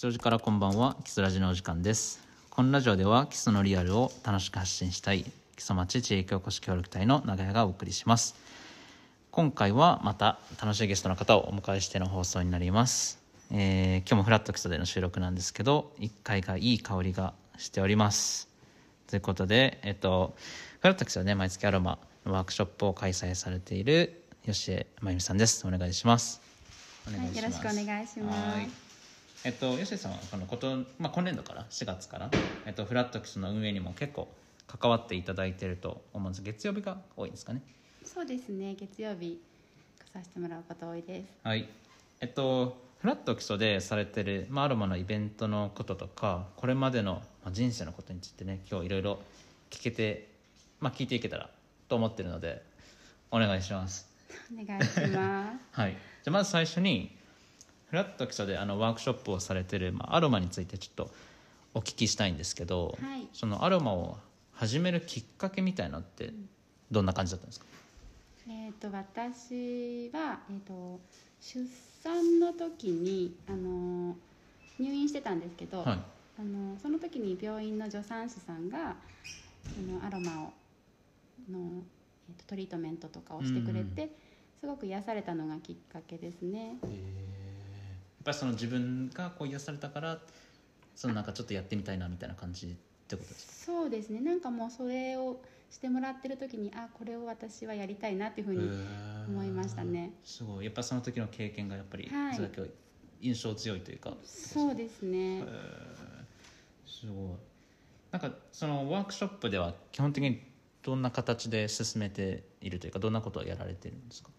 基礎からこんばんは。基礎ラジのお時間です。このラジオでは基礎のリアルを楽しく発信したい基礎町地域おこし協力隊の長屋がお送りします。今回はまた楽しいゲストの方をお迎えしての放送になります、えー今日もフラット基礎での収録なんですけど1階がいい香りがしております。ということでえっとフラット基礎で毎月アロマのワークショップを開催されている吉江真由美さんです。お願いします。お願はい、よろしくお願いします。はいえっと、吉井さんはこのこと、まあ、今年度から4月から、えっと、フラットキスの運営にも結構関わっていただいていると思うんです。月曜日が多いんですかね。そうですね、月曜日来させてもらうこと多いです。はい。えっとフラット基礎でされてる、まあ、アロマのイベントのこととかこれまでの、まあ、人生のことについてね今日いろいろ聞けて、まあ、聞いていけたらと思ってるのでお願いします。お願いしま はい、じゃあまず最初にフラット基礎であのワークショップをされてる、まあ、アロマについてちょっとお聞きしたいんですけど、はいそのアロマを始めるきっかけみたいなのってどんな感じだったんですか、す。えっ、と私はえっ、と出産の時にあの入院してたんですけど、はいあのその時に病院の助産師さんがあのアロマをの、えー、とトリートメントとかをしてくれて、すごく癒されたのがきっかけですね。やっぱりその自分がこう癒されたからそのなんかちょっとやってみたいなみたいな感じってことですか？そうですね。なんかもうそれをしてもらってる時にあこれを私はやりたいなっていうふうに思いましたね。すごい。やっぱその時の経験がやっぱりはい。それだけ印象強いというか、そうですね。すごい。なんかそのワークショップでは基本的にどんな形で進めているというかどんなことをやられてるんですか？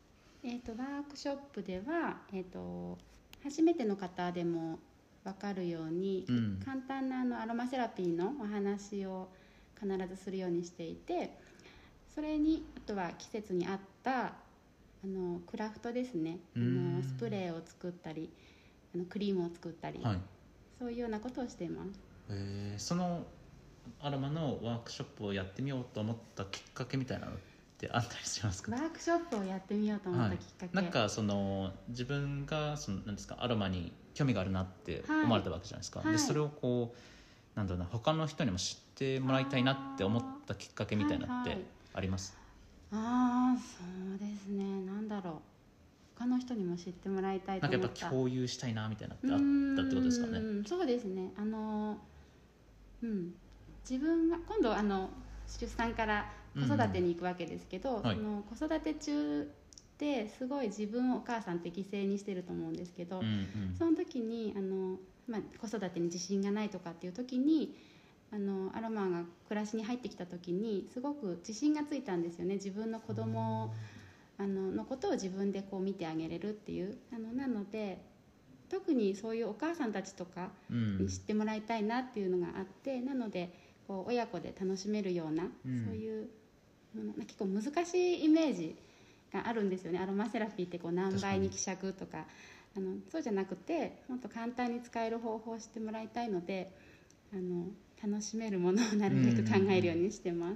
えっ、とワークショップではえっ、と初めての方でも分かるように、うん。簡単なあのアロマセラピーのお話を必ずするようにしていてそれにあとは季節に合ったあのクラフトですね。あうん。のスプレーを作ったりあのクリームを作ったり、はい。そういうようなことをしています。えー。そのアロマのワークショップをやってみようと思ったきっかけみたいなのってあったりしますか？ワークショップをやってみようと思ったきっかけ、なんかその自分がそのなんですかアロマに興味があるなって思われたわけじゃないですか、はい。でそれをこうなんだろうな他の人にも知ってもらいたいなって思ったきっかけみたいなのってはいはい。あります、ああそうですね。なんだろう。他の人にも知ってもらいたいとなんかやっぱ共有したいなみたいなってあったってことですかね？そうですね。あのうん。自分が今度あの出産から子育てに行くわけですけど、うんはい。その子育て中ってすごい自分をお母さんって犠牲にしてると思うんですけど、うんうん。その時にあの、まあ、子育てに自信がないとかっていう時にあのアロマが暮らしに入ってきた時にすごく自信がついたんですよね。自分の子供あののことを自分でこう見てあげれるっていう。あのなので特にそういうお母さんたちとかうん。に知ってもらいたいなっていうのがあって、なのでこう親子で楽しめるような、うん。そういう結構難しいイメージがあるんですよね。アロマセラピーってこう何倍に希釈とか。あのそうじゃなくてもっと簡単に使える方法を知ってもらいたいのであの楽しめるものをなるべく考えるようにしてます。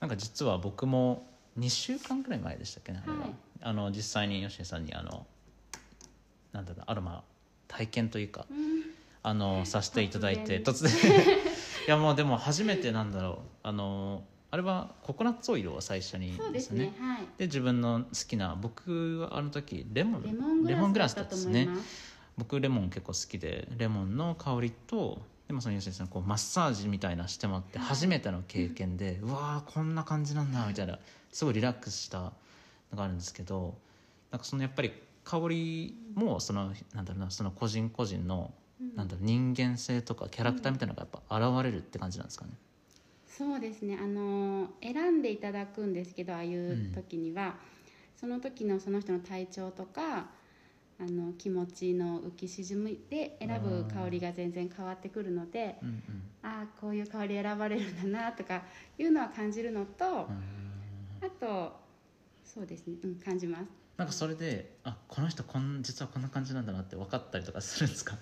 なんか実は僕も2週間ぐらい前でしたっけねは、はい。あの実際に吉江さんにあのなんだろうアロマ体験というかうん。あのさせていただいて突然。いやもうでも初めてなんだろう。あのあれはココナッツオイルを最初にそうですねはい。で自分の好きな僕はあの時レモン。レモングラスだだったんですね。僕レモン結構好きでレモンの香りとでもその吉井さんこうマッサージみたいなしてもらってはい。初めての経験で、うわーこんな感じなんだみたいなすごいリラックスしたのがあるんですけどなんかそのやっぱり香りもそのなんだろうなその個人個人のうん。なんだろう人間性とかキャラクターみたいなのがやっぱ現れるって感じなんですかね。そうですね。あの選んでいただくんですけどああいう時には、その時のその人の体調とかあの気持ちの浮き沈みで選ぶ香りが全然変わってくるのでうんああこういう香り選ばれるんだなとかいうのは感じるのと、うん。あとそうですね、うん、感じます。なんかそれであこの人こん実はこんな感じなんだなって分かったりとかするんですか？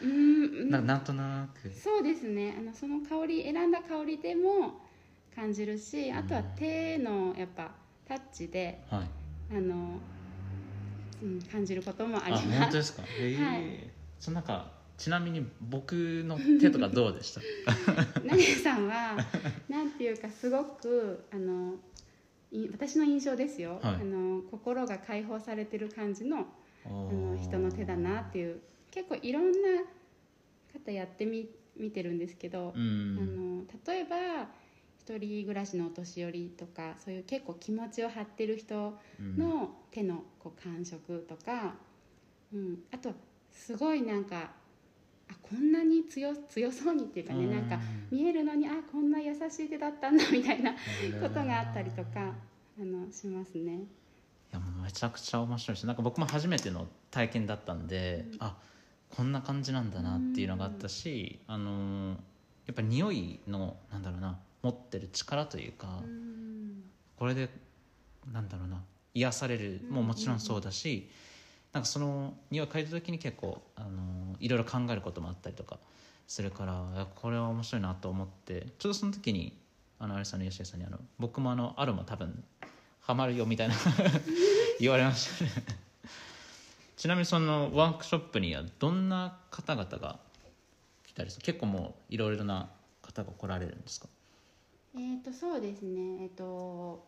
うーん。ななんとなく。そうですね。あのその香り選んだ香りでも感じるしあとは手のやっぱタッチではい。あの、うん、感じることもありあます。本当ですか？へえ、はい。そのなんかちなみに僕の手とかどうでした？ナネさんは なんていうかすごくあのい私の印象ですよ、はい。あの心が解放されてる感じのあの人の手だなっていう結構いろんな方やってみ見てるんですけど、うあんの例えば一人暮らしのお年寄りとかそういう結構気持ちを張ってる人うんの手のこう感触とか、うん、あとすごいなんかあこんなに強強そうにっていうかねなんか見えるのにあこんな優しい手だったんだみたいなことがあったりとかあのしますね。いやもうめちゃくちゃ面白いしなんか僕も初めての体験だったんで、あこんな感じなんだなっていうのがあったし、あのーやっぱ匂いのなんだろうな持ってる力というか、うん。これでなんだろうな癒されるももちろんそうだし、なんかその匂い嗅いだ時に結構、あのーいろいろ考えることもあったりとかするからこれは面白いなと思ってちょうどその時にあのあれさんの吉江さんにあの僕もあのアロマ多分ハマるよみたいな 言われましたねちなみにそのワークショップにはどんな方々が来たりする結構もういろいろな方が来られるんですか？えー、とそうですね。えっ、と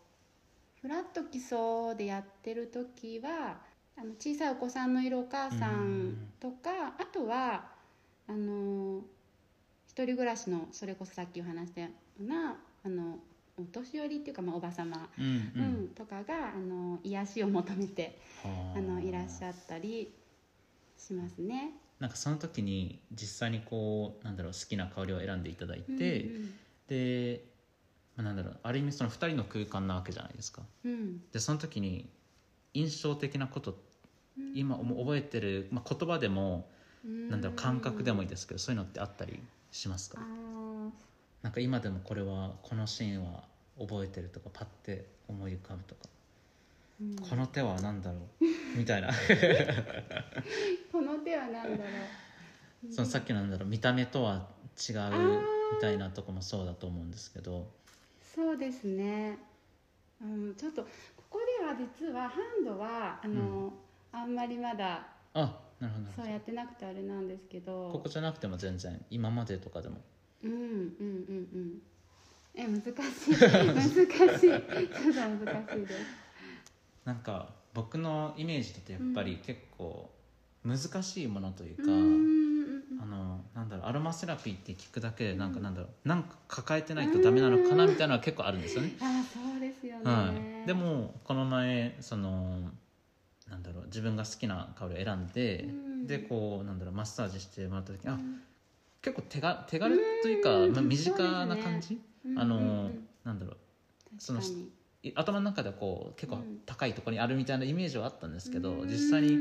フラット基礎でやってる時はあの小さいお子さんのいるお母さんとかあとはあの一人暮らしのそれこそさっきお話したようなあのお年寄りっていうか、まあ、おばさま、うん。うんとかがあの癒しを求めてはあ。のいらっしゃったりしますね。なんかその時に実際にこうなんだろう好きな香りを選んでいただいて、うんで、まあ、なんだろうある意味その2人の空間なわけじゃないですか。うん。うんでその時に印象的なことうん。今覚えてる、まあ、言葉でもうん。なんだろう感覚でもいいですけどそういうのってあったりしますか？あーなんか今でもこれはこのシーンは覚えてるとかパッて思い浮かぶとか、うん。この手は何だろう？みたいな。この手は何だろう？そのさっきのなんだろう？見た目とは違うーみたいなとこもそうだと思うんですけど。そうですね、うん、ちょっとここでは実はハンドはあの、あんまりまだあなるほど。そうやってなくてあれなんですけど。ここじゃなくても全然。今までとかでもうんうんうんうん。え難しい。難しい。ちょっと難しいです。なんか僕のイメージだとやっぱり結構難しいものというか、うん。あのなんだろう。アロマセラピーって聞くだけでなんかなんだろう。なんか抱えてないとダメなのかなみたいなのは結構あるんですよね。あそうですよね、はい、でもこの前そのなんだろう。自分が好きな香りを選んで、うん。でこうなんだろう。マッサージしてもらった時うん結構手が手軽というか、うんまあ、身近な感じ、あの、なんだろう。その頭の中ではこう結構うん。高いところにあるみたいなイメージはあったんですけど、うん実際に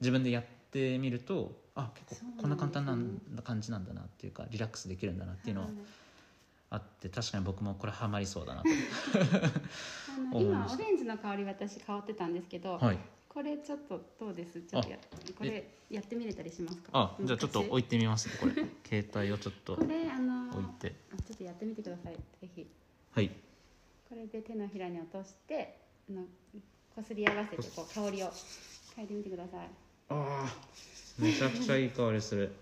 自分でやってみるとあ結構こんな簡単な感じなんだなっていうかリラックスできるんだなっていうのははいあって確かに僕もこれハマりそうだなと。今オレンジの香り私香ってたんですけど、はいこれちょっとどうです？ちょっとやこれやってみれたりしますか？あじゃあちょっと置いいてみますねこれ。携帯をちょっとこれあの置いて。あちょっとやってみてくださいぜひ。はい。これで手のひらに落としてあのこすり合わせてこう香りを嗅いでみてください。あーめちゃくちゃいい香りする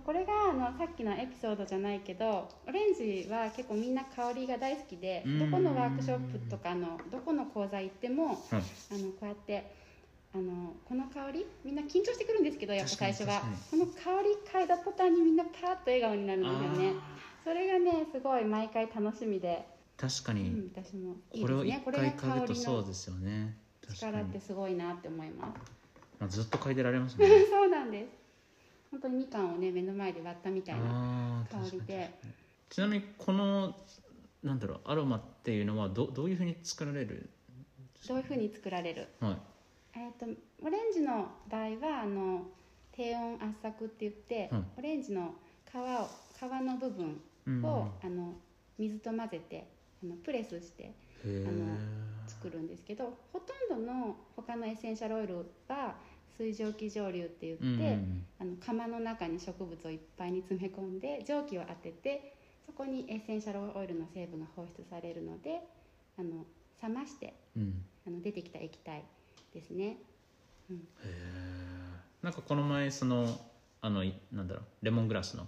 これがあのさっきのエピソードじゃないけどオレンジは結構みんな香りが大好きでうん。どこのワークショップとかのどこの講座行ってもはいあのこうやってあのこの香りみんな緊張してくるんですけどやっぱ最初は。この香り嗅いだ途端にみんなパーッと笑顔になるんですよね。それがねすごい毎回楽しみで、う確かに。ん、私もいいこれを一ですねこれ回嗅ぐとそうのですよね。力ってすごいなって思います。まあずっと嗅いでられますね。そうなんです本当にみかんをね目の前で割ったみたいな香りで。ちなみにこのなんだろうアロマっていうのはどどういうふうに作られるどういうふうに作られる？はい。えー、とオレンジの場合はあの低温圧搾って言って、うんオレンジの皮を皮の部分うんを、あの水と混ぜてあのプレスしてあの作るんですけどほとんどの他のエッセンシャルオイルは水蒸気蒸留って言って、うんうんあの釜の中に植物をいっぱいに詰め込んで蒸気を当ててそこにエッセンシャルオイルの成分が放出されるのであの冷ましてうん。あの出てきた液体ですね。へえなんかこの前そのあのいなんだろうレモングラスのは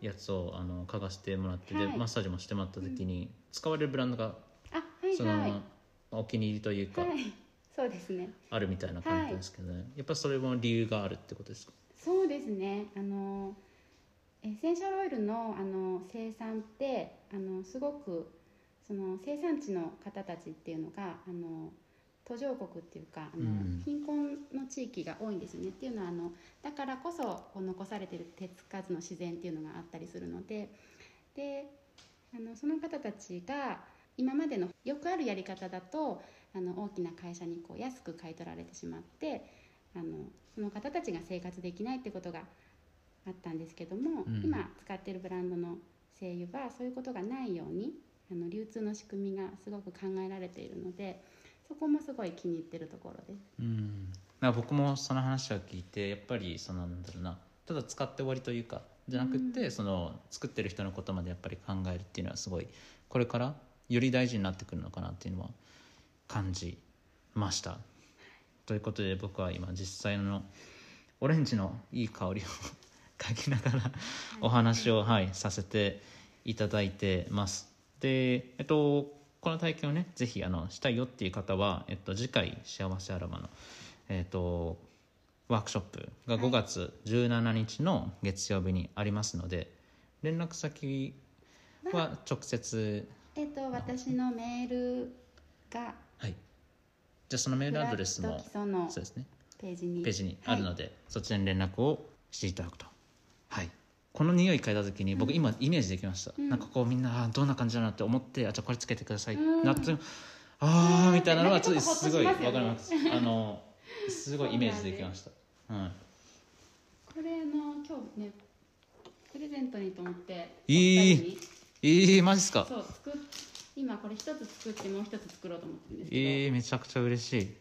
い。やつをあの嗅がせてもらって、ではい。マッサージもしてもらった時に、使われるブランドがあはいその、はい。まあお気に入りというか、はいそうですね。あるみたいな感じですけどね、やっぱそれも理由があるってことですか？そうですね。あのエッセンシャルオイルのあの生産ってあのすごくその生産地の方たちっていうのがあの途上国っていうかあの、うん。貧困の地域が多いんですよね。っていうのはあのだからこそこう残されてる手つかずの自然っていうのがあったりするので。であのその方たちが今までのよくあるやり方だとあの大きな会社にこう安く買い取られてしまってあのその方たちが生活できないってことがあったんですけども、うん。今使ってるブランドの精油はそういうことがないようにあの流通の仕組みがすごく考えられているのでそこもすごい気に入ってるところです。うん。だから僕もその話を聞いてやっぱりそのなんだろうなただ使って終わりというかじゃなくって、その作ってる人のことまでやっぱり考えるっていうのはすごいこれからより大事になってくるのかなっていうのは感じました。ということで僕は今実際のオレンジのいい香りを嗅ぎながらお話を、はい、させていただいてます。で、えっと、この体験をねぜひあのしたいよっていう方は、えっと、次回「幸せアロマの」えっと、ワークショップが5月17日の月曜日にありますので連絡先は直接えっと私のメールがはいじゃあそのメールアドレスもそうですね。ページに。ページにあるので、そちらに連絡をしていただくと。はい。この匂い嗅いだ時に僕今イメージできました、うん。なんかこうみんなどんな感じだなって思ってあじゃあこれつけてください、うん。なってああみたいなのはちょっとすごいわかります。あのすごいイメージできました。はい。これあの今日ねプレゼントにと思っていい。お二人に。えー、マジっすか？そう作っ今これ一つ作ってもう一つ作ろうと思ってるんですけど、えー、めちゃくちゃ嬉しい。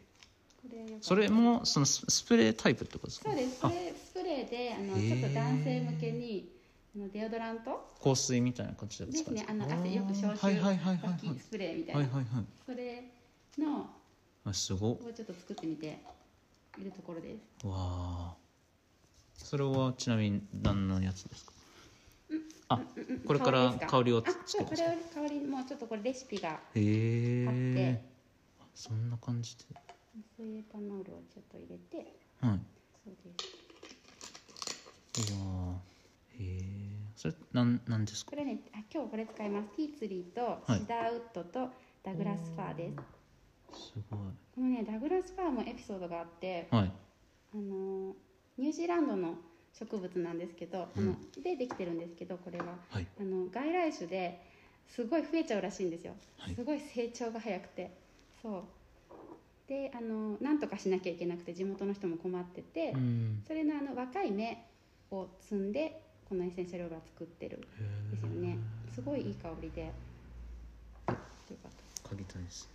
それもそのススプレータイプってことですか？そうです。スプレーであのへーちょっと男性向けにあのデオドラント？香水みたいな感じでですね。あの汗よく消臭はいはいはいはい拭きスプレーみたいな、はいはいはい。それのあすごっ。をちょっと作ってみて。いるところです。わあそれはちなみに何のやつですか？あこれから香りをつけるんですかれを香りもうちょっとこれレシピが。へあっえて。そんな感じで。水エタノールをちょっと入れて。はい。そうです。うわー。へえそれなんなんですか？これねあ今日これ使います。ティーツリーとはい。シダーウッドとダグラスファーです、すごい。このねダグラスファーもエピソードがあってはい。あのニュージーランドの植物なんですけど、うん。あのでできてるんですけどこれは。はい。あの外来種ですごい増えちゃうらしいんですよ、はい。すごい成長が早くて。そう。であのなんとかしなきゃいけなくて地元の人も困ってて、うん。それのあの若い芽を摘んでこのエッセンシャルオイルは作ってるんですよね。すごいいい香りで。よかった。嗅ぎたいです。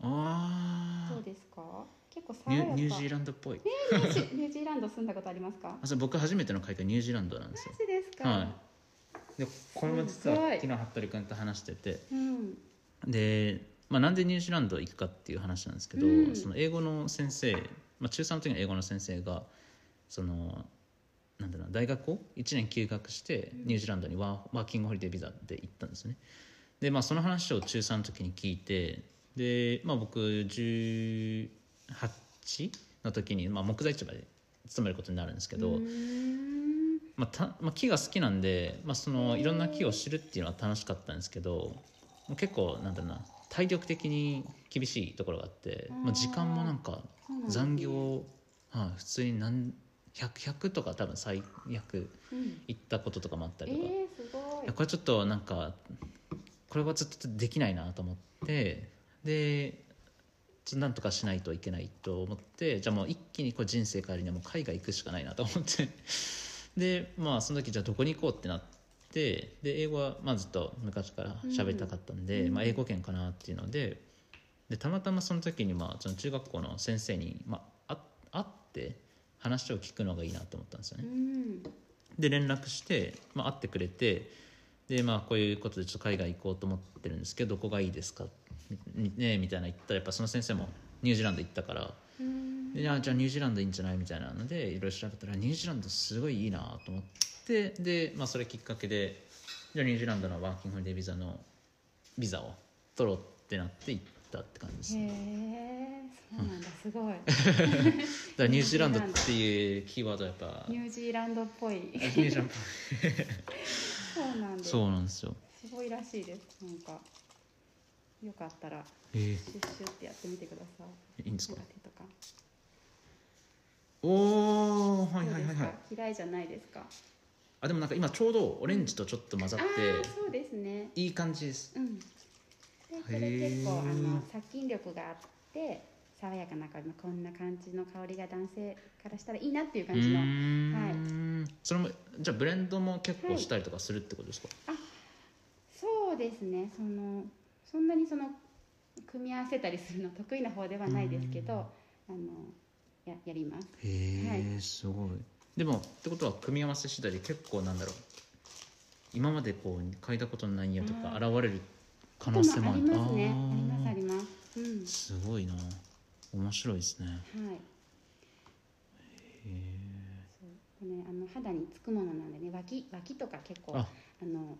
あどうですか？結構ニュニュージーランドっぽい。ニュージー ニュージーランド住んだことありますか？あ僕初めての海外ニュージーランドなんですよ。マジですか、はい。でこれも実は昨日服部君と話してて。うん。で、まあ、なんでニュージーランド行くかっていう話なんですけど、うん。その英語の先生、まあ、中3の時の英語の先生がそのなんだろうな大学を1年休学してニュージーランドにワーワーキングホリデービザで行ったんですね。で、まあ、その話を中3の時に聞いてで、まあ、僕18の時に、まあ、木材市場で勤めることになるんですけど、うーん。まあたまあ、木が好きなんで、まあ、そのいろんな木を知るっていうのは楽しかったんですけど結構なんだろうな体力的に厳しいところがあって、まあ、時間もなんか残業、はい、普通に何 100, 100とか多分最悪うん。行ったこととかもあったえりとか、いー、すごいやこれちょっとなんかこれはずっとできないなと思ってでなんとかしないといけないと思ってじゃあもう一気にこう人生変えるにはもう海外行くしかないなと思って。でまあその時じゃあどこに行こうってなってで英語はまあずっと昔から喋りたかったんで、うんまあ、英語圏かなっていうのででたまたまその時にまあその中学校の先生に、まあ、あ会って話を聞くのがいいなと思ったんですよね。う。ん。で連絡して、まあ、会ってくれてで、まあ、こういうことでちょっと海外行こうと思ってるんですけどどこがいいですかみねみたいな言ったらやっぱその先生もニュージーランド行ったからうん。でじゃあニュージーランドいいんじゃないみたいな。のでいろいろ調べたらニュージーランドすごいいいなと思ってで、まあ、それきっかけでじゃあニュージーランドのワーキングホリデービザのビザを取ろうってなって行ったって感じですへねえそうなんだすごい。だからニュージーランドっていうキーワードはやっぱニュージーランドっぽい。ニュージーランド そうなんです。そうなんですよ。すごいらしいですなんかよかったらえー。シュッシュッってやってみてください。いいんですか？おおはいはいはいはい。嫌いじゃないですか？あでもなんか今ちょうどオレンジとちょっと混ざっああてそうですね。いい感じです。うん。でそれ結構あの殺菌力があって爽やかな香りこんな感じの香りが男性からしたらいいなっていう感じの。うーん。それもじゃあブレンドも結構したりとかするってことですか、そうですね。そのそんなにその組み合わせたりするの得意な方ではないですけどあのややります。へえ、すごい。でもってことは組み合わせ次第で結構なんだろう。今までこう嗅いだことのない匂いとか現れる可能性もある。ありますね。ありますあります。うん。すごいな。面白いですね。はい。そう。ねあの肌につくものなんでね脇脇とか結構あ。あの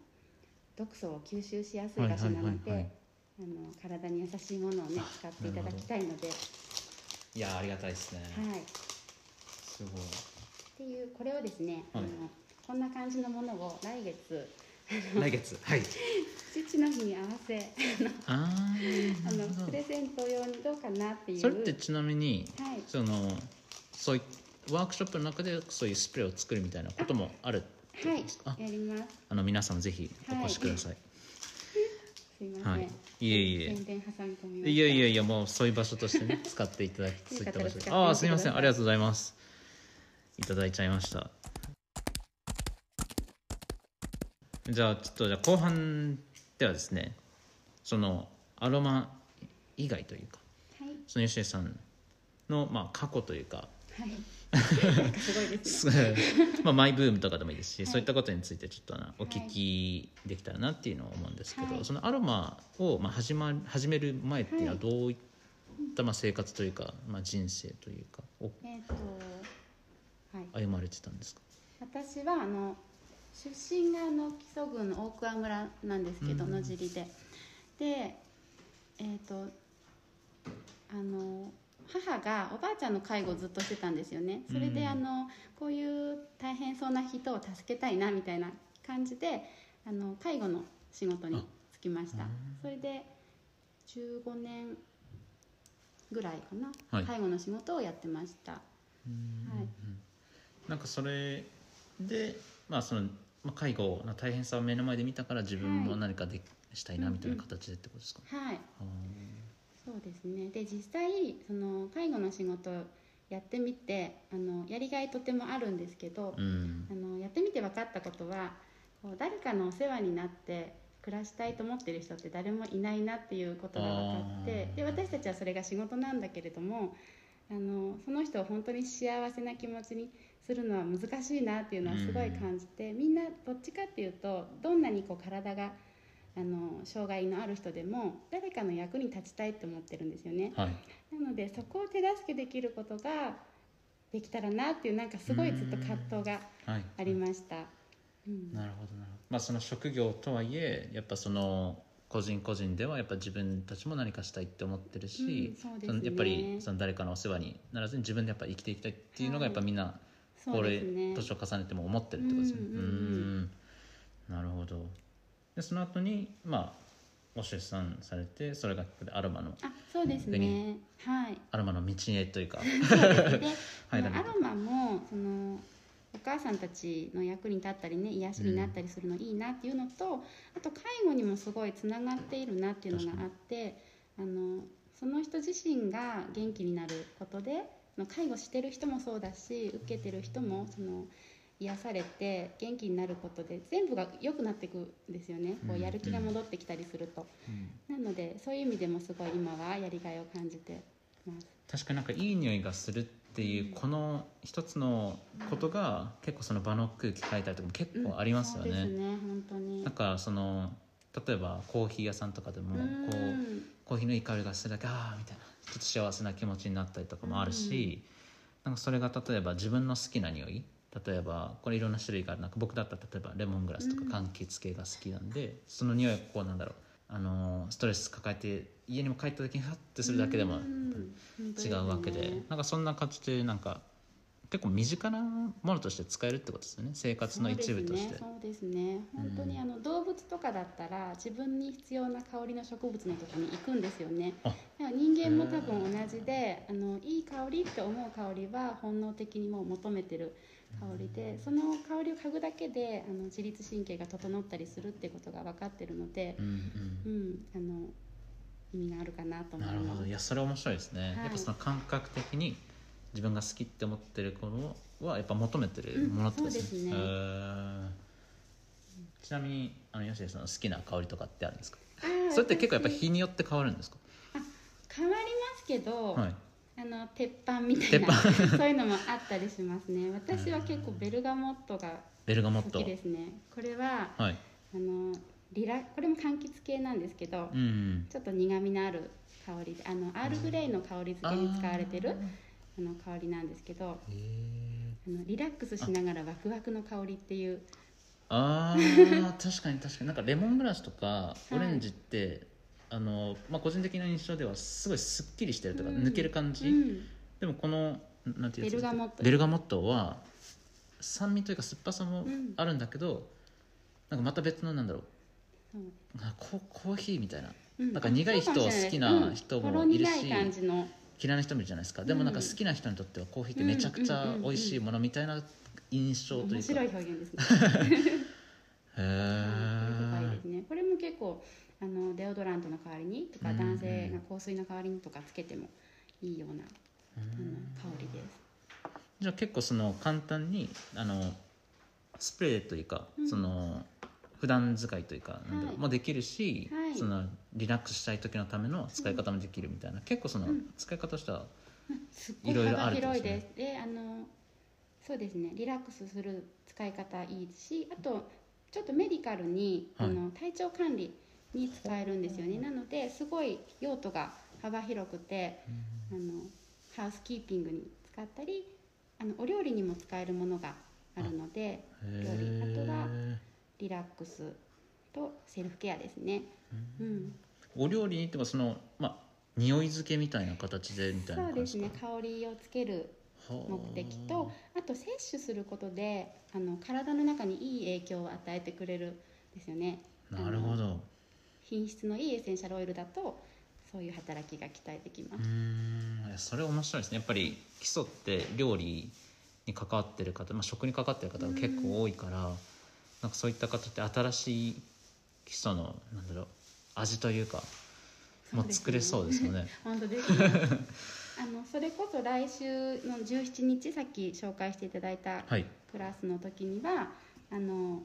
毒素を吸収しやすい場所なのであの体に優しいものをね使っていただきたいので、いやありがたいですね、はい、っすごい。ていうこれをですね、はい。あのこんな感じのものを来月来月？はい。父の日に合わせああのプレゼント用にどうかなっていう。それってちなみにはい。そのそういうワークショップの中でそういうスプレーを作るみたいなこともあるはいやります。あの皆さんぜひお越しください、すいません、はい。いえいえ。宣伝挟み込みましたいやいやいやもうそういう場所としてね 使っていただきそういった場所よかったら使ってみてください。ああすみません。ありがとうございます。いただいちゃいました。じゃあちょっとじゃあ後半ではですねそのアロマ以外というかはい。その吉江さんのまあ過去というかはいすごいですね。まあ、マイブームとかでもいいですし、はい。そういったことについてちょっとお聞きできたらなっていうのを思うんですけど、はい。そのアロマをまあ始ま始める前っていうのははいどういったまあ生活というか、まあ、人生というかをえっ、とはい。歩まれてたんですか？私はあの出身があの木曽郡の大桑村なんですけど、うん。野尻で。でえっ、とあの母がおばあちゃんの介護をずっとしてたんですよね。それで、うんあのこういう大変そうな人を助けたいなみたいな感じであの介護の仕事に就きました。あそれで15年ぐらいかな、はい。介護の仕事をやってました。はい。なんかそれで、まあそのまあ、介護の大変さを目の前で見たから自分も何かで、したいなみたいな形でってことですか、はい。あそうですね。で実際その介護の仕事やってみてあのやりがいとてもあるんですけどー、うん。あのやってみて分かったことはこう誰かのお世話になって暮らしたいと思ってる人って誰もいないなっていうことが分かってで私たちはそれが仕事なんだけれどもあのその人を本当に幸せな気持ちにするのは難しいなっていうのはすごい感じて、みんなどっちかっていうとどんなにこう体があの障害のある人でも誰かの役に立ちたいって思ってるんですよね。はい。なのでそこを手助けできることができたらなっていうなんかすごいずっと葛藤がはい。ありました。うん。なるほどなるほど。まあその職業とはいえやっぱその個人個人ではやっぱ自分たちも何かしたいって思ってるし、うんね。のやっぱりその誰かのお世話にならずに自分でやっぱ生きていきたいっていうのがやっぱみんなそこれ。年を重ねても思ってるってことですね。うん。なるほどでその後にまあご出産されてそれがアロマのあそうですね。はい。アロマの道へというか。で アロマもそのお母さんたちの役に立ったりね癒しになったりするのいいなっていうのと、あと介護にもすごいつながっているなっていうのがあってあのその人自身が元気になることで介護してる人もそうだし受けてる人もその癒されて元気になることで全部が良くなっていくんですよね。こううんやる気が戻ってきたりすると、なのでそういう意味でもすごい今はやりがいを感じてます。確かになんかいい匂いがするっていうこの一つのことが結構その場の空気変えたりとかも結構ありますよね。そうですね本当に。なんかその例えばコーヒー屋さんとかでもこうコーヒーのいい香りがするだけああみたいなちょっと幸せな気持ちになったりとかもあるし、なんかそれが例えば自分の好きな匂い例えばこれいろんな種類があるなんか僕だったら例えばレモングラスとか柑橘系が好きなんで、その匂いをこうなんだろう。あのストレス抱えて家にも帰った時にハッてするだけでもうん。違うわけで、ねなんかそんな感じでなんか結構身近なものとして使えるってことですよね。生活の一部として。そうですね。ね。本当にあの動物とかだったら自分に必要な香りの植物のとこに行くんですよね。人間も多分同じであのいい香りって思う香りは本能的にもう求めてる香りでその香りを嗅ぐだけであの自律神経が整ったりするってことが分かってるのでう、んううんん、あの意味があるかなと思いなるますほど。いやそれ面白いですね、はい。やっぱその感覚的に自分が好きって思ってるものはやっぱ求めてるものってことですね,、うんそうですね。ちなみにあの吉田さんの好きな香りとかってあるんですか？それって結構やっぱ私日によって変わるんですか？変わりますけど、はいあの鉄板みたいな鉄 そういうのもあったりしますね。私は結構ベルガモットが好きですね。これははい。あのリラこれも柑橘系なんですけど、うんうん。ちょっと苦みのある香りであのアールグレイの香り付けに使われてるあの香りなんですけどあのリラックスしながらワクワクの香りっていう。あー確かに確かに。なんかレモングラスとか い。オレンジって、あのまあ、個人的な印象ではすごいすっきりしてるとか、うん。抜ける感じ、うん。でもこのなんていうやつベルガモット。ベルガモットは酸味というか酸っぱさもうん。あるんだけど、なんかまた別のなんだろう。そうあココーヒーみたいな。うん。なんか苦い人あそうかもしれ好きな人もいるし嫌いな人もいるじゃないですか。でもなんか好きな人にとってはコーヒーってめちゃくちゃ美味しいものみたいな印象というか。面白い表現ですね。へえね。これも結構あのデオドラントの代わりにとかうん男性が香水の代わりにとかつけてもいいようなあの香りです。じゃあ結構その簡単にあのスプレーというか、うん。その普段使いというか、はい。もできるし、はい。そのリラックスしたい時のための使い方もできるみたいな、結構そのうん使い方としては、すっごいいろいろあ幅る広いですね。です。であのそうですね。リラックスする使い方いいしあとちょっとメディカルに、はい。あの体調管理に使えるんですよね。なのですごい用途が幅広くてあのハウスキーピングに使ったりあのお料理にも使えるものがあるのでへ料理。あとはえリラックスとセルフケアですね、うん、お料理にっていうかそのまあ匂い付けみたいな形でみたいなそうですね。香りをつけるはあ目的とあ。と摂取することであの体の中にいい影響を与えてくれるんですよね。なるほど品質のいいエッセンシャルオイルだとそういう働きが期待できます、ん。いやそれ面白いですね。やっぱり基礎って料理に関わってる方、まあ、食に関わってる方が結構多いから、なんかそういった方って新しい基礎のなんだろう味というかもう作れそうですよね。本当ですね。あのそれこそ来週の17日さっき紹介していただいたはい。クラスの時にはあの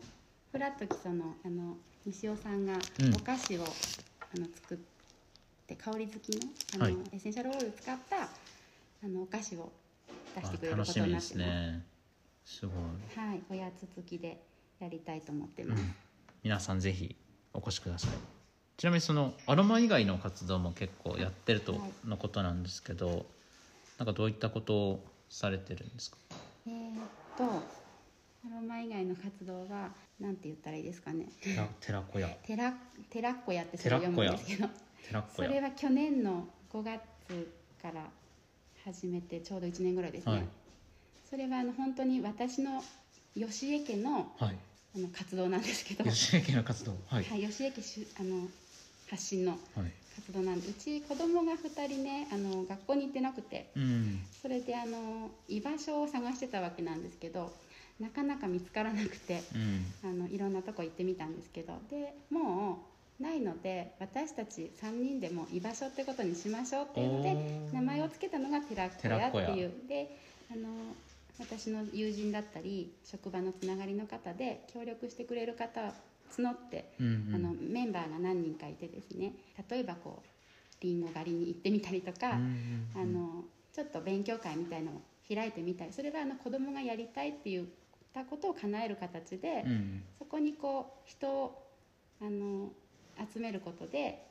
フラット基礎のあの西尾さんがうん。お菓子を、あの作って香り付きのあの、はい。エッセンシャルオイルを使ったあのお菓子を出してくれあることになってます。ね。すごい、はい、おやつ付きでやりたいと思ってます。うん、皆さんぜひお越しください。ちなみにそのアロマ以外の活動も結構やってるとはい。のことなんですけど、なんかどういったことをされてるんですか？えーっとアロマ以外の活動はなんて言ったらいいですかね。寺寺子屋。テラテラッコヤってそれを読むんですけど、寺子屋。それは去年の5月から始めてちょうど1年ぐらいですね。はい。それはあの本当に私の吉江家のはい。あの活動なんですけど、吉家の活動。はい。はい、吉江家しあの発信のはい。活動なんでうち子供が2人ねあの学校に行ってなくて。うん。それであの居場所を探してたわけなんですけどなかなか見つからなくてうん。あのいろんなとこ行ってみたんですけど。でもうないので私たち3人でも居場所ってことにしましょうっていうので名前を付けたのが寺子屋っていう。であの私の友人だったり職場のつながりの方で協力してくれる方を募ってうんうん。あのメンバーが何人かいてですね。例えばこうリンゴ狩りに行ってみたりとか、うんうんあのちょっと勉強会みたいのを開いてみたりそれはあの子供がやりたいって言ったことを叶える形で、うん。そこにこう人をあの集めることで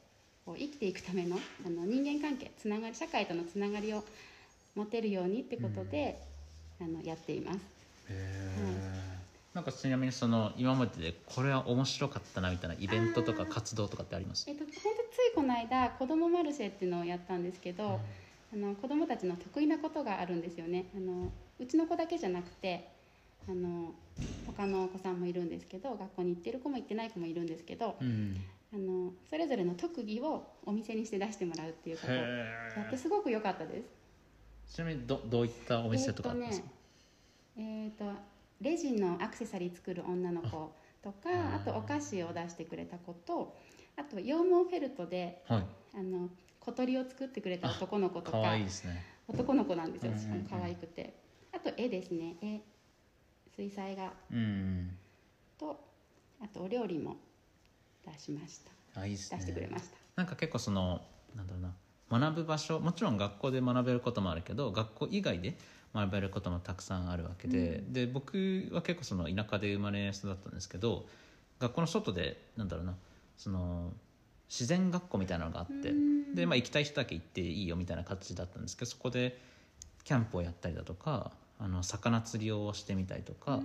こう生きていくためのあの人間関係つながり社会とのつながりを持てるようにってことで、あのやっています。へえ、なんかちなみにその今まででこれは面白かったなみたいなイベントとか活動とかってあります？えっと、本当ついこの間子どもマルシェっていうのをやったんですけど、あの子どもたちの得意なことがあるんですよね。あのうちの子だけじゃなくてあの他のお子さんもいるんですけど学校に行ってる子も行ってない子もいるんですけどうん。あのそれぞれの特技をお店にして出してもらうっていうこと。をやってへすごく良かったです。えちなみにどどういったお店とかです？か、えーとねえーとレジンのアクセサリー作る女の子とかあ。あとお菓子を出してくれた子とあと羊毛フェルトではい。あの小鳥を作ってくれた男の子とか可愛いですね。男の子なんですよ。うんうんうん。しかも可愛くて。あと絵ですね。絵水彩画うんとあとお料理も出しました。あいいですね。出してくれました。なんか結構そのなんだろうな。学ぶ場所もちろん学校で学べることもあるけど学校以外で学べることもたくさんあるわけで、で僕は結構その田舎で生まれ育ったんですけど学校の外でなんだろうなその自然学校みたいなのがあってうん。で、まあ、行きたい人だけ行っていいよみたいな形だったんですけどそこでキャンプをやったりだとかあの魚釣りをしてみたりとか、うん。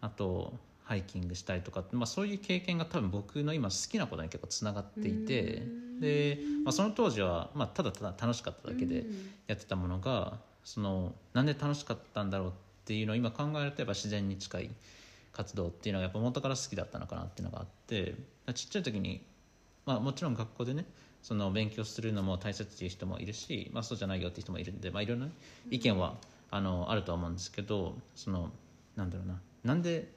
あとハイキングしたりとか、まあ、そういう経験が多分僕の今好きなことに結構つながっていてうん。で、まあ、その当時は、まあ、ただただ楽しかっただけでうん。やってたものがそのなんで楽しかったんだろうっていうのを今考えるとやっぱ自然に近い活動っていうのがやっぱ元から好きだったのかなっていうのがあってちっちゃい時に、まあ、もちろん学校でねその勉強するのも大切っていう人もいるし、まあ、そうじゃないよっていう人もいるんで、まあ、いろんな意見は、あのあるとは思うんですけどそのなんだろうななんで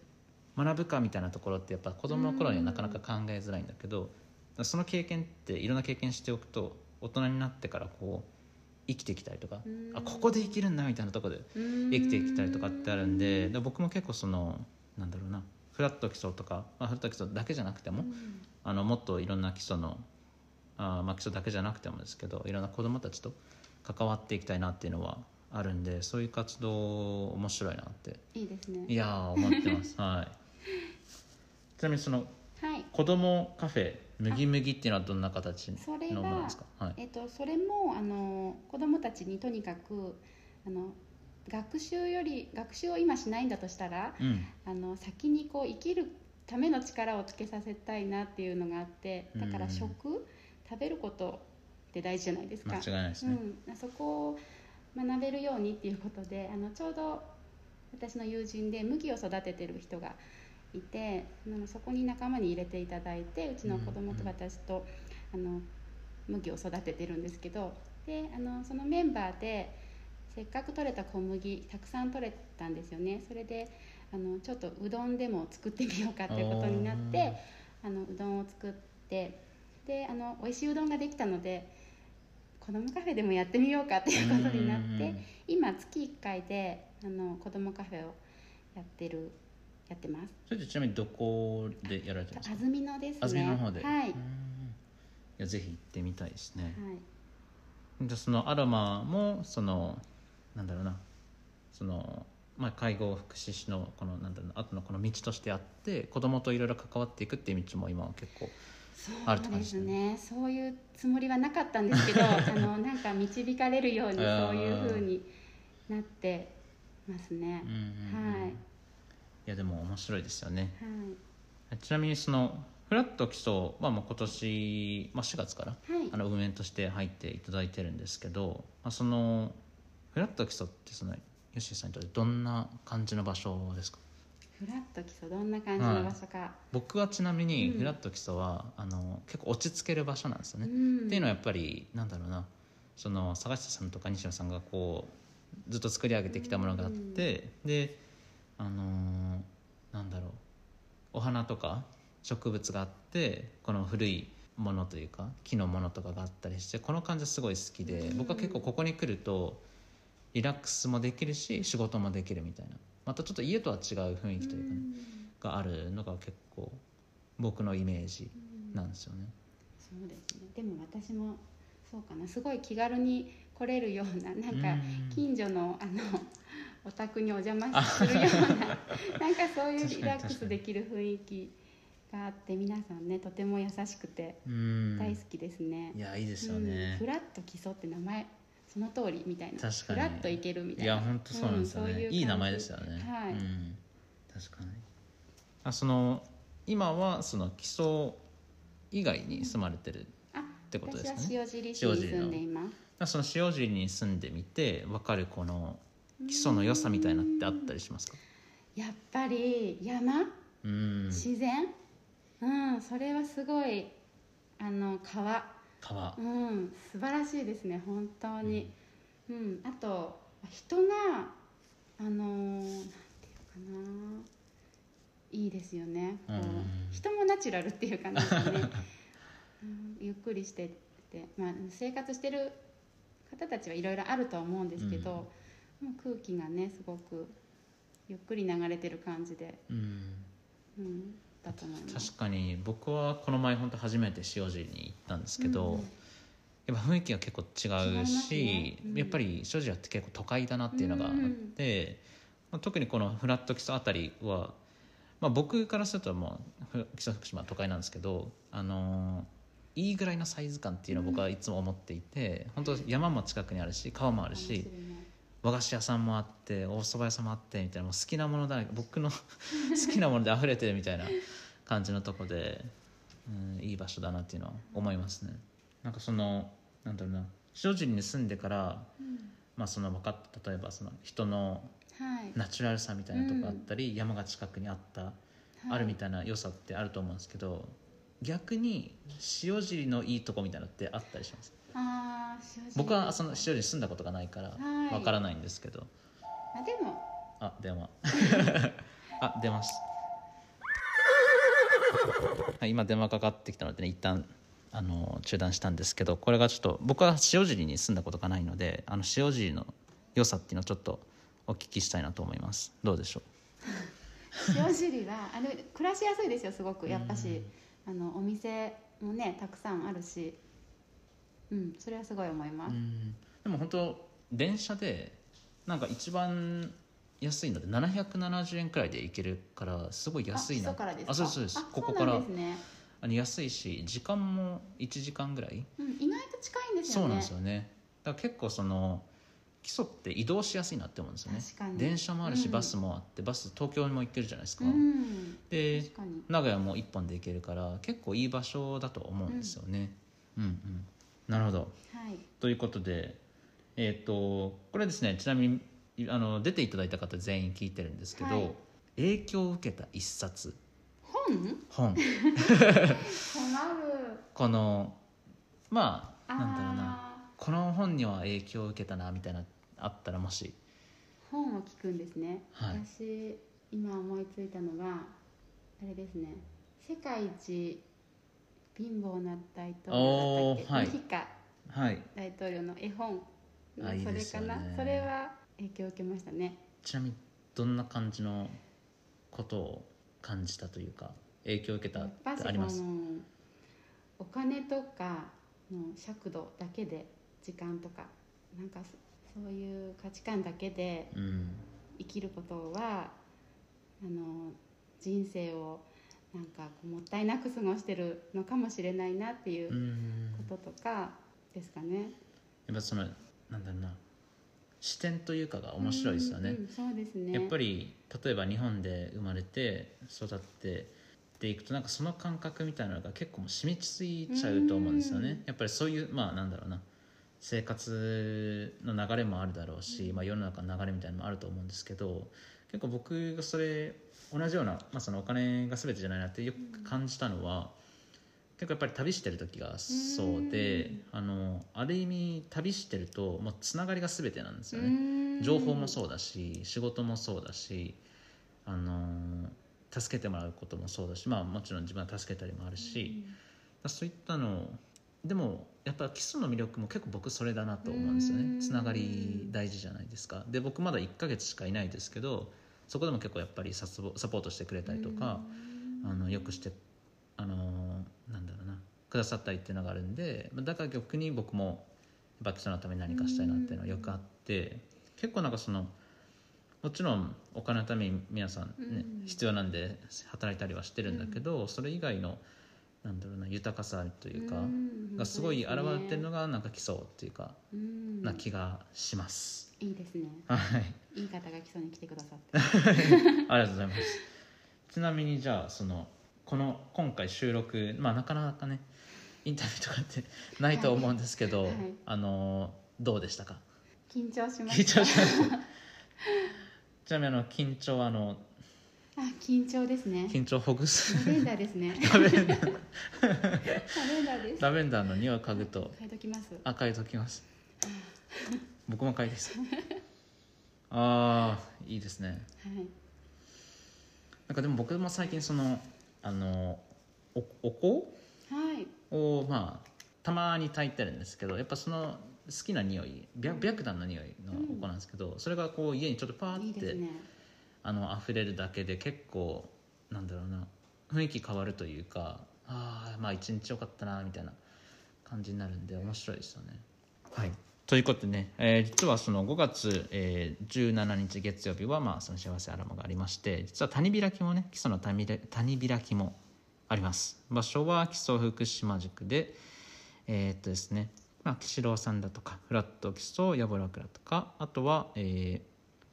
学ぶかみたいなところってやっぱ子供の頃にはなかなか考えづらいんだけどその経験っていろんな経験しておくと大人になってからこう生きてきたりとかうん。あここで生きるんだみたいなところでうん。生きてきたりとかってあるんでで僕も結構そのなんだろうなフラット基礎とか、まあ、フラット基礎だけじゃなくても、うん。あのもっといろんな基礎のあー、まあ、基礎だけじゃなくてもですけどいろんな子どもたちと関わっていきたいなっていうのはあるんでそういう活動面白いなって。いいですね。いやー思ってます。はい。ちなみにそのはい。子どもカフェ麦麦っていうのはどんな形それのものがですか？はい。えっと、それもあの子どもたちにとにかくあの学習より学習を今しないんだとしたらうん。あの先にこう生きるための力をつけさせたいなっていうのがあってだからうん。食食べることって大事じゃないですか。間違いないですね、うん、そこを学べるようにっていうことであのちょうど私の友人で麦を育ててる人がいてあのそこに仲間に入れていただいてうちの子供と私と、あの麦を育ててるんですけどであのそのメンバーでせっかく取れた小麦たくさん取れたんですよね。それであのちょっとうどんでも作ってみようかということになってあのうどんを作ってであの美味しいうどんができたので子どもカフェでもやってみようかっていうことになって今月1回であの子どもカフェをやってるやってます。それちなみにどこでやられてるんですか？安曇野ですね。安曇野の方で。はい、うん。いやぜひ行ってみたいですね、はい、でそのアロマもそのなんだろうな。その、まあ、介護福祉士のこのなんだろうな後のこの道としてあって子供といろいろ関わっていくっていう道も今は結構あるってそうです感じですね。そういうつもりはなかったんですけど あのなんか導かれるようにそういうふうになってますね。うんうんうんはい。いやでも面白いですよね。はい。ちなみにそのフラット基礎はもう今年、まあ、4月からはい。あの運営として入っていただいてるんですけど、まあ、そのフラット基礎ってその吉井さんにとってどんな感じの場所ですか？フラット基礎どんな感じの場所か、僕はちなみにうん。フラット基礎は、あの結構落ち着ける場所なんですよね、うん。っていうのはやっぱりなんだろうな。その坂下さんとか西野さんがこうずっと作り上げてきたものがあって、であのーなんだろう。お花とか植物があってこの古いものというか木のものとかがあったりしてこの感じすごい好きで、うん。僕は結構ここに来るとリラックスもできるし仕事もできるみたいなまたちょっと家とは違う雰囲気というかね、があるのが結構僕のイメージなんですよね。そうですね。でも私もそうかな。すごい気軽に来れるようななんかうん。近所のあのお宅にお邪魔するような なんかそういうリラックスできる雰囲気があって皆さんねとても優しくてうん。大好きですね、いやいいですようん。ねフ、ラッと基礎って名前その通りみたいな。確かに。フラッといけるみたいな。いや本当そうなんですよね、うんそういういい名前ですよね。はい。うん、確かに。あその今はその基礎以外に住まれてるあてことですかね？私は塩尻市に住んでいます。その塩尻に住んでみて分かるこの基礎の良さみたいなってあったりしますか？やっぱり山？うん。自然？うんそれはすごいあの川川うん素晴らしいですね本当に。うん、あと人があのーなんていうかな。いいですよね。こう、うん。人もナチュラルっていうかなんかね、うん、ゆっくりしてて、まあ、生活してる方たちはいろいろあるとは思うんですけど、もう空気がねすごくゆっくり流れてる感じで、うん。うん、だと思います。確かに僕はこの前本当初めて塩尻に行ったんですけど、うんやっぱ雰囲気が結構違うし、ね。うん。やっぱり塩尻って結構都会だなっていうのがあって、まあ、特にこのフラット基礎あたりは、まあ、僕からするともうふ基礎福島は都会なんですけど、あのーいいぐらいのサイズ感っていうのを僕はいつも思っていて、本当山も近くにあるし川もあるし和菓子屋さんもあってお蕎麦屋さんもあってみたいなもう好きなものだらけ僕の 好きなもので溢れてるみたいな感じのとこで、うん、いい場所だなっていうのは思いますね。なんかそのなんだろうな塩尻に住んでから、まあ、その分かった例えばその人のはい。ナチュラルさみたいなとこあったり、山が近くにあった、はい。あるみたいな良さってあると思うんですけど逆に塩尻のいいとこみたいなのってあったりします？僕はその塩尻に住んだことがないからはい。わからないんですけど、あでも。あ電話。あ出ます。はい今電話かかってきたので、ね、一旦あの中断したんですけどこれがちょっと僕は塩尻に住んだことがないのであの塩尻の良さっていうのをちょっとお聞きしたいなと思います。どうでしょ 塩尻はあの暮らしやすいですよすごく。やっぱし、あのお店もねたくさんあるしうんそれはすごい思います、うん。でも本当電車でなんか一番安いので770円くらいで行けるからすごい安いな。あ基礎からですか？あそうそうです。あここから。そうなんですね、あの安いし時間も1時間ぐらい？うん、意外と近いんですよね。そうなんですよね。だから結構その基礎って移動しやすいなって思うんですよね。確かに。電車もあるしうん。バスもあってバス東京にも行けるじゃないですか、うん。で名古屋も1本で行けるから結構いい場所だと思うんですよね、うん、うんなるほど。はい。ということでえっ、とこれですねちなみにあの出ていただいた方全員聞いてるんですけど、はい。影響を受けた一冊。本？本。このまあなんだろうな。あこの本には影響を受けたなみたいなあったらもし。ー本を聞くんですね、はい。私今思いついたのはあれですね。世界一貧乏な大統領だったっけ、はい。ムヒカはい。大統領の絵本。あいいそれかですよね。な？それは影響を受けましたね。ちなみにどんな感じのことを感じたというか影響を受けたってあります？のお金とかの尺度だけで時間とかなんかそそういう価値観だけでうん。生きることはあの人生をなんかこうもったいなく過ごしてるのかもしれないなっていううん。こととかですかね。やっぱそのなんだろうな。視点というかが面白いですよね、うんうんそうですね。やっぱり例えば日本で生まれて育ってでいくとなんかその感覚みたいなのが結構もう染みついちゃうと思うんですよね、うんやっぱりそういうまあなん。だろうな生活の流れもあるだろうし、まあ、世の中の流れみたいなのもあると思うんですけど結構僕がそれ同じような、まあ、そのお金が全てじゃないなってよく感じたのは、結構やっぱり旅してる時がそうで、あのある意味旅してるともうつながりが全てなんですよね。情報もそうだし仕事もそうだし、あのー助けてもらうこともそうだし、まあ、もちろん自分は助けたりもあるし、そういったのでもやっぱ基礎の魅力も結構僕それだなと思うんですようん。ねつながり大事じゃないですか。で僕まだ1ヶ月しかいないですけどそこでも結構やっぱりサポートしてくれたりとか、あのよくしてあのーなんだろうなくださったりっていうのがあるんでだから逆に僕もやっぱ基礎のために何かしたいなっていうのはよくあって結構なんかそのもちろんお金のために皆さんね、うん。必要なんで働いたりはしてるんだけど、それ以外のなんだろうな豊かさというか、うん。がすごい現れてるのがなんか基礎っていうか、うん。な気がします。いいですね。はい。いい方が基礎に来てくださって。ありがとうございます。ちなみにじゃあそのこの今回収録まあなかなかねインタビューとかってないと思うんですけど、はい。あのどうでしたか？緊張しま緊した。張しました。ちなみにあの緊張はあのあ緊張ですね。緊張をほぐす？ラベンダーですね。ラベンダー。ラベンダーです。ラベンダーの匂いを嗅ぐと変えときます。赤いときます。僕も嗅いです。ああいいですね。はい。なんかでも僕も最近そのあのおお香？はい。をまあたまに炊いてるんですけどやっぱその好きな匂い白白檀の匂いのお香なんですけど、それがこう家にちょっとパーっていいね。あの溢れるだけで結構なんだろうな雰囲気変わるというかああまあ一日よかったなみたいな感じになるんで面白いですよね。はいということでね、えー実はその5月、えー17日月曜日は、まあ、その幸せアラマがありまして実は谷開きもね基礎の谷開谷開きもあります。場所は基礎福島塾でえーっとですね、まあ、岸郎さんだとかフラット基礎やぼらくらとかあとは、え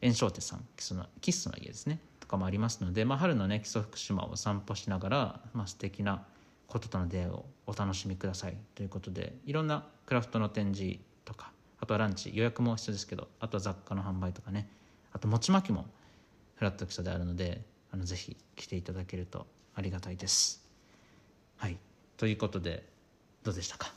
ー、炎章亭さん基礎のキスの家ですねとかもありますので、まあ、春のね基礎福島を散歩しながら、まあ素敵なこととの出会いをお楽しみくださいということでいろんなクラフトの展示とかあとはランチ予約も必要ですけどあとは雑貨の販売とかね。あと餅巻きもフラット基礎であるのであのぜひ来ていただけるとありがたいです。はい。ということでどうでしたか？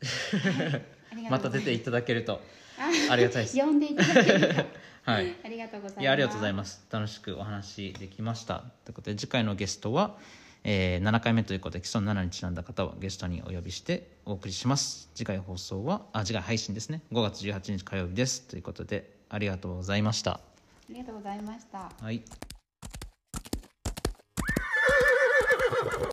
また出ていただけるとあありがたいです。呼んでいただけると。はい。ありがとうございます。いやありがとうございます。楽しくお話できました。ということで次回のゲストは、えー、7回目ということで、既存7にちなんだ方はゲストにお呼びしてお送りします。次回放送は、あ、次回配信ですね。5月18日火曜日です。ということで、ありがとうございました。ありがとうございました。はい。